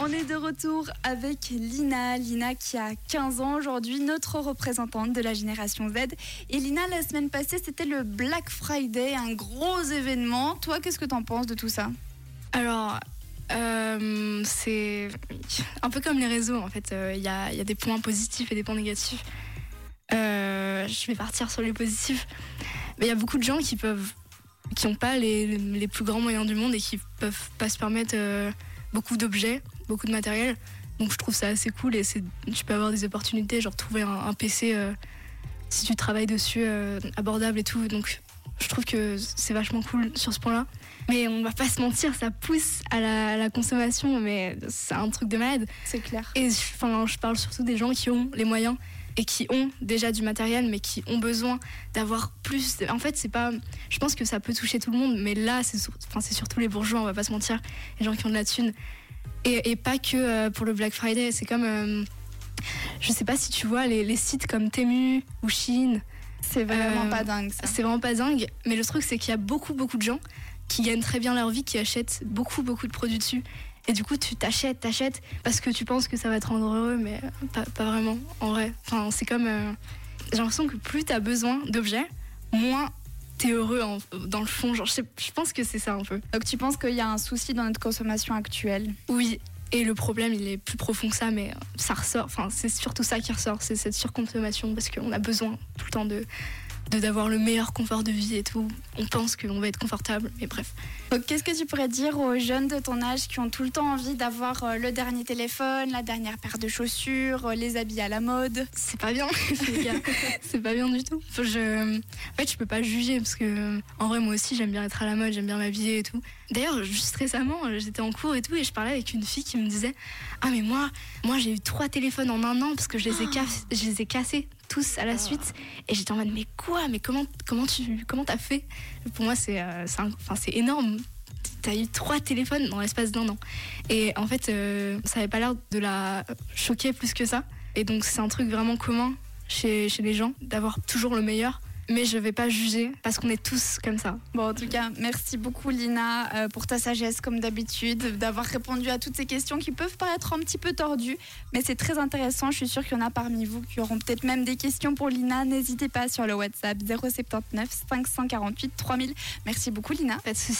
On est de retour avec Lina. Lina qui a 15 ans aujourd'hui, notre représentante de la génération Z. Et Lina, la semaine passée, c'était le Black Friday, un gros événement. Toi, qu'est-ce que t'en penses de tout ça? Alors, euh, c'est un peu comme les réseaux en fait. Il y, a, y, a, des points positifs et des points négatifs. Euh, je vais partir sur les positifs. Mais il y a beaucoup de gens qui peuvent, qui n'ont pas les, les, plus grands moyens du monde et qui peuvent pas se permettre euh, beaucoup d'objets, beaucoup de matériel. Donc je trouve ça assez cool et tu peux avoir des opportunités, genre trouver un, un PC si tu travailles dessus abordable et tout. Donc je trouve que c'est vachement cool sur ce point-là. Mais on va pas se mentir, ça pousse à la, à la consommation, mais c'est un truc de malade. C'est clair. Et enfin, je parle surtout des gens qui ont les moyens et qui ont déjà du matériel, mais qui ont besoin d'avoir plus. En fait, c'est pas. Je pense que ça peut toucher tout le monde, mais là, c'est enfin, surtout les bourgeois, on va pas se mentir, les gens qui ont de la thune. Et, et pas que euh, pour le Black Friday, c'est comme. Euh, je sais pas si tu vois les, les sites comme Temu ou Chine. C'est vraiment euh, pas dingue. C'est vraiment pas dingue, mais le truc c'est qu'il y a beaucoup beaucoup de gens qui gagnent très bien leur vie, qui achètent beaucoup beaucoup de produits dessus. Et du coup, tu t'achètes, t'achètes parce que tu penses que ça va te rendre heureux, mais pas, pas vraiment, en vrai. Enfin, c'est comme. Euh, j'ai l'impression que plus t'as besoin d'objets, moins t'es heureux en, dans le fond. Genre, je, sais, je pense que c'est ça un peu. Donc, tu penses qu'il y a un souci dans notre consommation actuelle? Oui. Et le problème, il est plus profond que ça, mais ça ressort. Enfin, c'est surtout ça qui ressort, c'est cette surconsommation parce qu'on a besoin tout le temps de d'avoir le meilleur confort de vie et tout. On pense qu'on va être confortable, mais bref. Qu'est-ce que tu pourrais dire aux jeunes de ton âge qui ont tout le temps envie d'avoir euh, le dernier téléphone, la dernière paire de chaussures, euh, les habits à la mode? C'est pas bien, c'est pas bien du tout. je... En fait, je peux pas juger parce que, en vrai, moi aussi, j'aime bien être à la mode, j'aime bien m'habiller et tout. D'ailleurs, juste récemment, j'étais en cours et tout, et je parlais avec une fille qui me disait Ah, mais moi, moi j'ai eu trois téléphones en un an parce que je les ai, je les ai cassés tous à la suite. Et j'étais en mode, mais quoi? Mais comment, comment tu comment as fait? Pour moi, c'est euh, enfin, énorme. T'as eu trois téléphones dans l'espace d'un an. Et en fait, euh, ça avait pas l'air de la choquer plus que ça. Et donc, c'est un truc vraiment commun chez, chez les gens d'avoir toujours le meilleur mais je vais pas juger parce qu'on est tous comme ça. Bon, en tout cas, merci beaucoup Lina euh, pour ta sagesse comme d'habitude, d'avoir répondu à toutes ces questions qui peuvent paraître un petit peu tordues, mais c'est très intéressant. Je suis sûre qu'il y en a parmi vous qui auront peut-être même des questions pour Lina. N'hésitez pas sur le WhatsApp 079 548 3000. Merci beaucoup Lina. Pas de soucis.